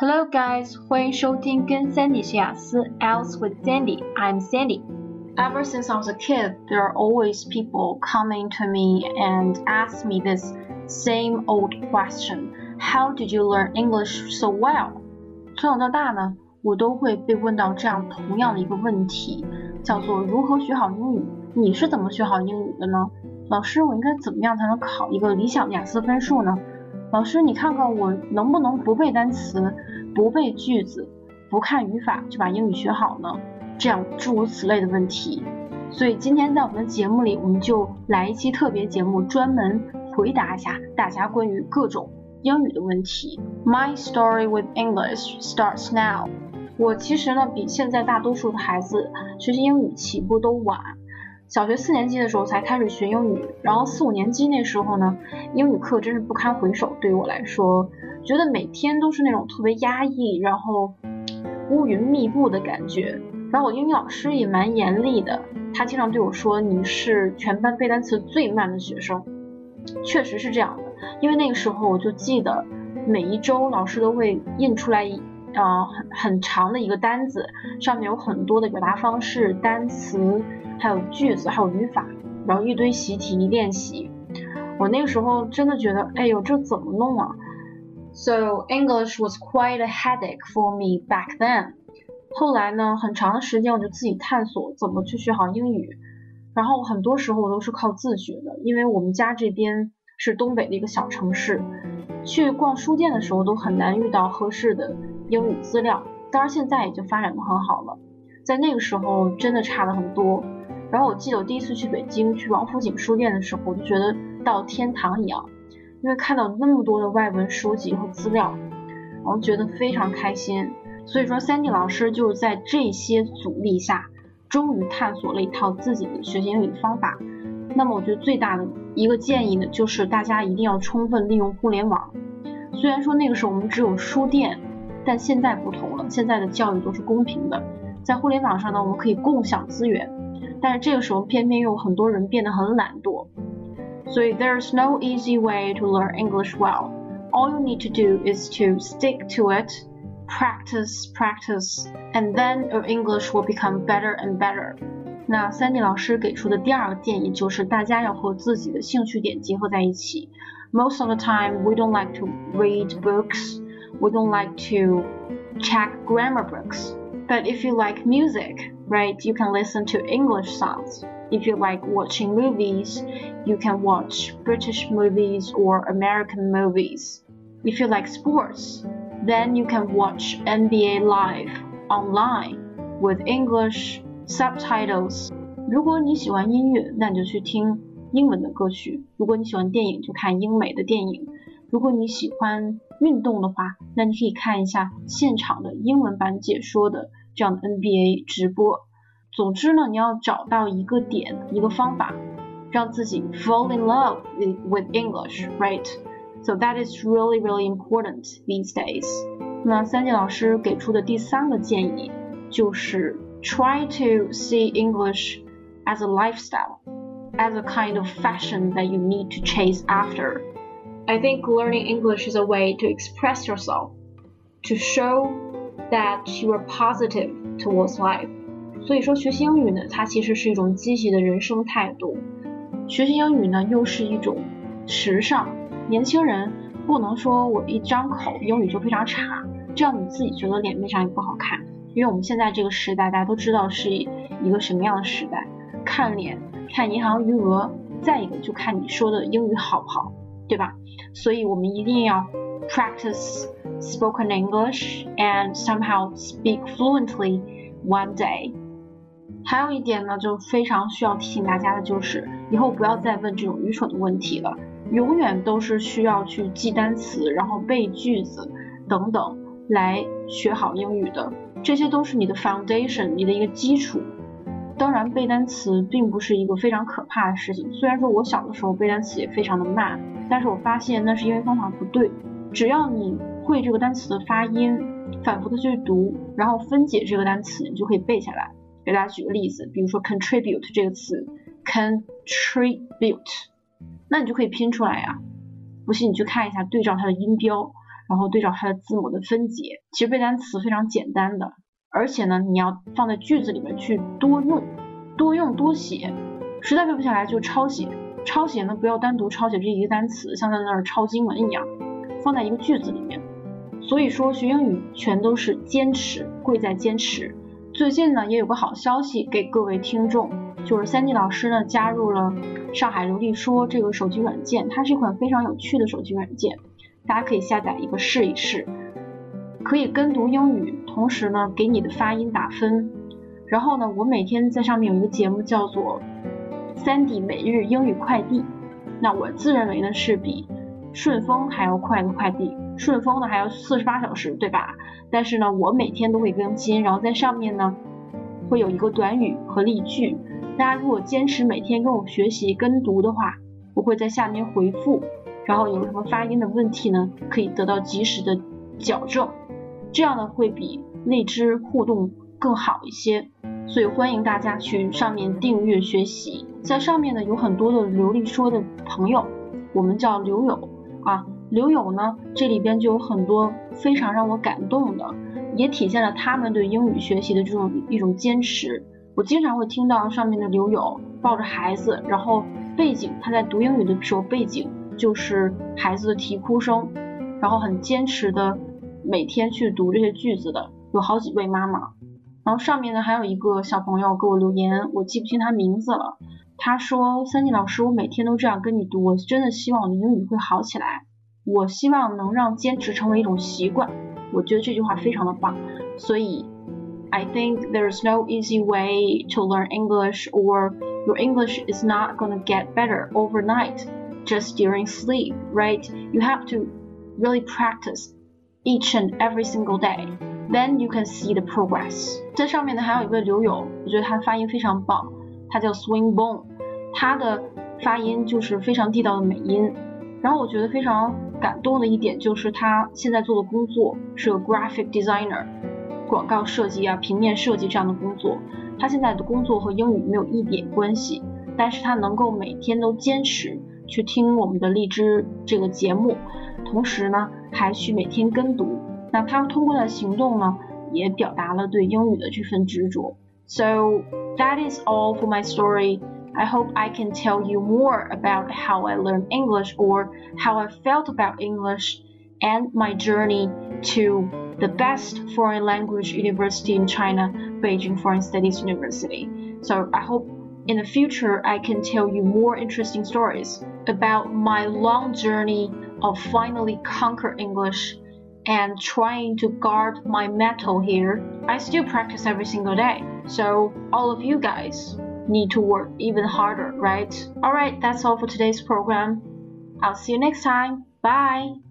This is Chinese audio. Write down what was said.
Hello guys，欢迎收听跟 Sandy 学雅思 Else with Sandy。I'm Sandy. Ever since I was a kid, there are always people coming to me and ask me this same old question: How did you learn English so well? 从小到大呢，我都会被问到这样同样的一个问题，叫做如何学好英语？你是怎么学好英语的呢？老师，我应该怎么样才能考一个理想的雅思分数呢？老师，你看看我能不能不背单词、不背句子、不看语法就把英语学好呢？这样诸如此类的问题。所以今天在我们的节目里，我们就来一期特别节目，专门回答一下大家关于各种英语的问题。My story with English starts now。我其实呢，比现在大多数的孩子学习英语起步都晚。小学四年级的时候才开始学英语，然后四五年级那时候呢，英语课真是不堪回首。对于我来说，觉得每天都是那种特别压抑，然后乌云密布的感觉。然后我英语老师也蛮严厉的，他经常对我说：“你是全班背单词最慢的学生。”确实是这样的，因为那个时候我就记得每一周老师都会印出来呃很很长的一个单子，上面有很多的表达方式、单词。还有句子，还有语法，然后一堆习题练习。我那个时候真的觉得，哎呦，这怎么弄啊？So English was quite a headache for me back then。后来呢，很长的时间我就自己探索怎么去学好英语。然后很多时候我都是靠自学的，因为我们家这边是东北的一个小城市，去逛书店的时候都很难遇到合适的英语资料。当然现在已经发展的很好了，在那个时候真的差了很多。然后我记得我第一次去北京去王府井书店的时候，我就觉得到天堂一样，因为看到那么多的外文书籍和资料，然后觉得非常开心。所以说，Sandy 老师就是在这些阻力下，终于探索了一套自己的学习英语方法。那么我觉得最大的一个建议呢，就是大家一定要充分利用互联网。虽然说那个时候我们只有书店，但现在不同了，现在的教育都是公平的，在互联网上呢，我们可以共享资源。但是这个时候偏偏又很多人变得很懒惰，所以 there's no easy way to learn English well. All you need to do is to stick to it, practice, practice, and then your English will become better and better. 那 Sandy 老师给出的第二个建议就是大家要和自己的兴趣点结合在一起。Most of the time, we don't like to read books. We don't like to check grammar books. But if you like music, right, you can listen to English songs. If you like watching movies, you can watch British movies or American movies. If you like sports, then you can watch NBA Live online with English subtitles. 如果你喜欢音乐，那你就去听英文的歌曲；如果你喜欢电影，就看英美的电影；如果你喜欢 运动的话，那你可以看一下现场的英文版解说的这样的 NBA 直播。总之呢，你要找到一个点，一个方法，让自己 fall in love with English, right? So that is really, really important these days. 那三季老师给出的第三个建议就是 try to see English as a lifestyle, as a kind of fashion that you need to chase after. I think learning English is a way to express yourself, to show that you are positive towards life. 所以说，学习英语呢，它其实是一种积极的人生态度。学习英语呢，又是一种时尚。年轻人不能说我一张口英语就非常差，这样你自己觉得脸面上也不好看。因为我们现在这个时代，大家都知道是一个什么样的时代，看脸、看银行余额，再一个就看你说的英语好不好，对吧？所以我们一定要 practice spoken English and somehow speak fluently one day. 还有一点呢，就非常需要提醒大家的就是，以后不要再问这种愚蠢的问题了。永远都是需要去记单词，然后背句子等等来学好英语的。这些都是你的 foundation，你的一个基础。当然，背单词并不是一个非常可怕的事情。虽然说我小的时候背单词也非常的慢，但是我发现那是因为方法不对。只要你会这个单词的发音，反复的去读，然后分解这个单词，你就可以背下来。给大家举个例子，比如说 contribute 这个词，contribute，那你就可以拼出来呀。不信你去看一下，对照它的音标，然后对照它的字母的分解。其实背单词非常简单的，而且呢，你要放在句子里面去多用、多用、多写。实在背不下来就抄写，抄写呢不要单独抄写这一个单词，像在那儿抄经文一样，放在一个句子里面。所以说学英语全都是坚持，贵在坚持。最近呢也有个好消息给各位听众，就是三 D 老师呢加入了上海流利说这个手机软件，它是一款非常有趣的手机软件，大家可以下载一个试一试，可以跟读英语，同时呢给你的发音打分。然后呢，我每天在上面有一个节目叫做三 D 每日英语快递，那我自认为呢是比顺丰还要快的快递。顺丰呢还要四十八小时，对吧？但是呢，我每天都会更新，然后在上面呢会有一个短语和例句。大家如果坚持每天跟我学习跟读的话，我会在下面回复，然后有什么发音的问题呢，可以得到及时的矫正，这样呢会比荔枝互动更好一些。所以欢迎大家去上面订阅学习，在上面呢有很多的流利说的朋友，我们叫流友啊。刘友呢，这里边就有很多非常让我感动的，也体现了他们对英语学习的这种一种坚持。我经常会听到上面的刘友抱着孩子，然后背景他在读英语的时候，背景就是孩子的啼哭声，然后很坚持的每天去读这些句子的，有好几位妈妈。然后上面呢还有一个小朋友给我留言，我记不清他名字了。他说：“三妮老师，我每天都这样跟你读，我真的希望我的英语会好起来。”我希望能让坚持成为一种习惯，我觉得这句话非常的棒。所以，I think there's no easy way to learn English, or your English is not gonna get better overnight just during sleep, right? You have to really practice each and every single day. Then you can see the progress. 在上面呢还有一位刘友，我觉得他发音非常棒，他叫 Swingbone，他的发音就是非常地道的美音。然后我觉得非常感动的一点就是他现在做的工作是个 graphic designer，广告设计啊、平面设计这样的工作。他现在的工作和英语没有一点关系，但是他能够每天都坚持去听我们的荔枝这个节目，同时呢还去每天跟读。那他通过的行动呢，也表达了对英语的这份执着。So that is all for my story. I hope I can tell you more about how I learned English or how I felt about English and my journey to the best foreign language university in China, Beijing Foreign Studies University. So I hope in the future I can tell you more interesting stories about my long journey of finally conquer English and trying to guard my metal here. I still practice every single day. So all of you guys need to work even harder, right? Alright, that's all for today's program. I'll see you next time. Bye!